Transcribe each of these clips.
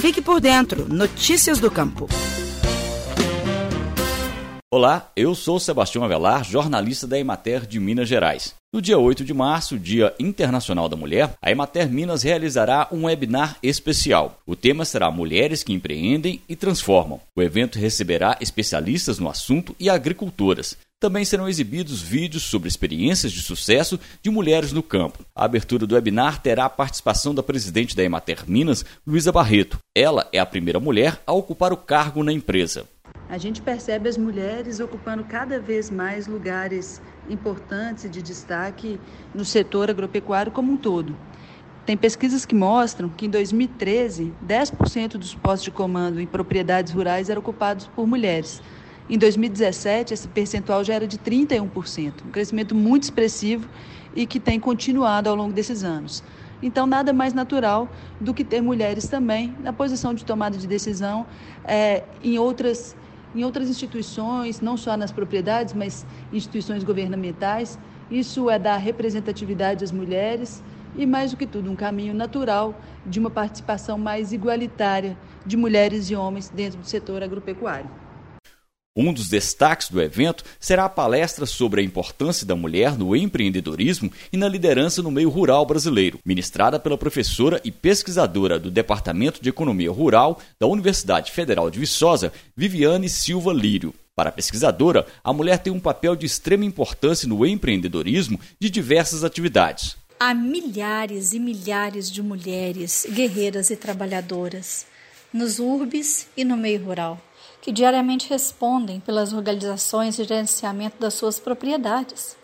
Fique por dentro. Notícias do Campo. Olá, eu sou Sebastião Avelar, jornalista da Emater de Minas Gerais. No dia 8 de março, Dia Internacional da Mulher, a Emater Minas realizará um webinar especial. O tema será Mulheres que Empreendem e Transformam. O evento receberá especialistas no assunto e agricultoras. Também serão exibidos vídeos sobre experiências de sucesso de mulheres no campo. A abertura do webinar terá a participação da presidente da Emater Minas, Luísa Barreto. Ela é a primeira mulher a ocupar o cargo na empresa. A gente percebe as mulheres ocupando cada vez mais lugares importantes e de destaque no setor agropecuário como um todo. Tem pesquisas que mostram que em 2013, 10% dos postos de comando em propriedades rurais eram ocupados por mulheres. Em 2017, esse percentual já era de 31%, um crescimento muito expressivo e que tem continuado ao longo desses anos. Então, nada mais natural do que ter mulheres também na posição de tomada de decisão é, em outras em outras instituições, não só nas propriedades, mas instituições governamentais. Isso é dar representatividade às mulheres e, mais do que tudo, um caminho natural de uma participação mais igualitária de mulheres e homens dentro do setor agropecuário. Um dos destaques do evento será a palestra sobre a importância da mulher no empreendedorismo e na liderança no meio rural brasileiro, ministrada pela professora e pesquisadora do Departamento de Economia Rural da Universidade Federal de Viçosa, Viviane Silva Lírio. Para a pesquisadora, a mulher tem um papel de extrema importância no empreendedorismo de diversas atividades. Há milhares e milhares de mulheres guerreiras e trabalhadoras nos urbes e no meio rural que diariamente respondem pelas organizações de gerenciamento das suas propriedades.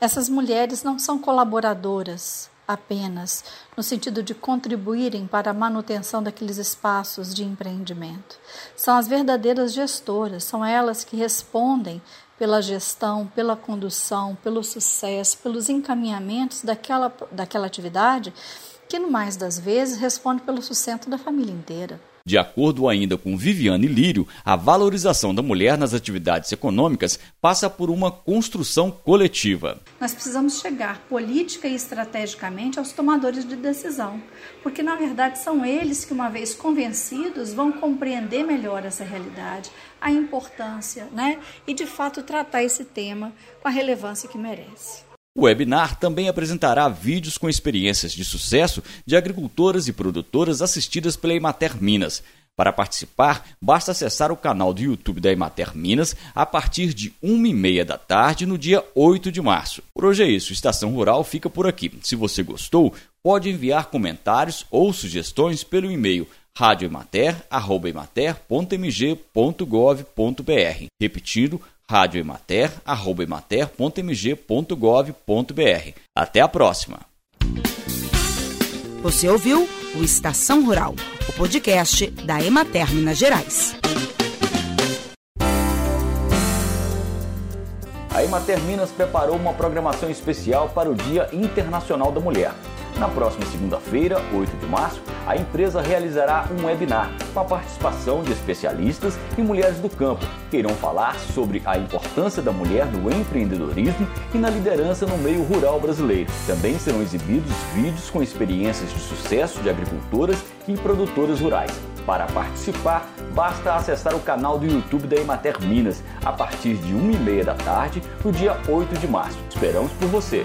Essas mulheres não são colaboradoras apenas, no sentido de contribuírem para a manutenção daqueles espaços de empreendimento. São as verdadeiras gestoras, são elas que respondem pela gestão, pela condução, pelo sucesso, pelos encaminhamentos daquela, daquela atividade, que, no mais das vezes, responde pelo sustento da família inteira. De acordo ainda com Viviane Lírio, a valorização da mulher nas atividades econômicas passa por uma construção coletiva. Nós precisamos chegar política e estrategicamente aos tomadores de decisão, porque na verdade são eles que, uma vez convencidos, vão compreender melhor essa realidade, a importância, né? E de fato tratar esse tema com a relevância que merece. O webinar também apresentará vídeos com experiências de sucesso de agricultoras e produtoras assistidas pela Emater Minas. Para participar, basta acessar o canal do YouTube da Emater Minas a partir de 1h30 da tarde no dia 8 de março. Por hoje é isso, Estação Rural fica por aqui. Se você gostou, pode enviar comentários ou sugestões pelo e-mail radioemater.mg.gov.br. Repetindo, radioemater.mg.mg.gov.br. Até a próxima! Você ouviu o Estação Rural, o podcast da Emater Minas Gerais. A Emater Minas preparou uma programação especial para o Dia Internacional da Mulher. Na próxima segunda-feira, 8 de março, a empresa realizará um webinar com a participação de especialistas e mulheres do campo que irão falar sobre a importância da mulher no empreendedorismo e na liderança no meio rural brasileiro. Também serão exibidos vídeos com experiências de sucesso de agricultoras e produtoras rurais. Para participar, basta acessar o canal do YouTube da Emater Minas a partir de 1h30 da tarde, no dia 8 de março. Esperamos por você!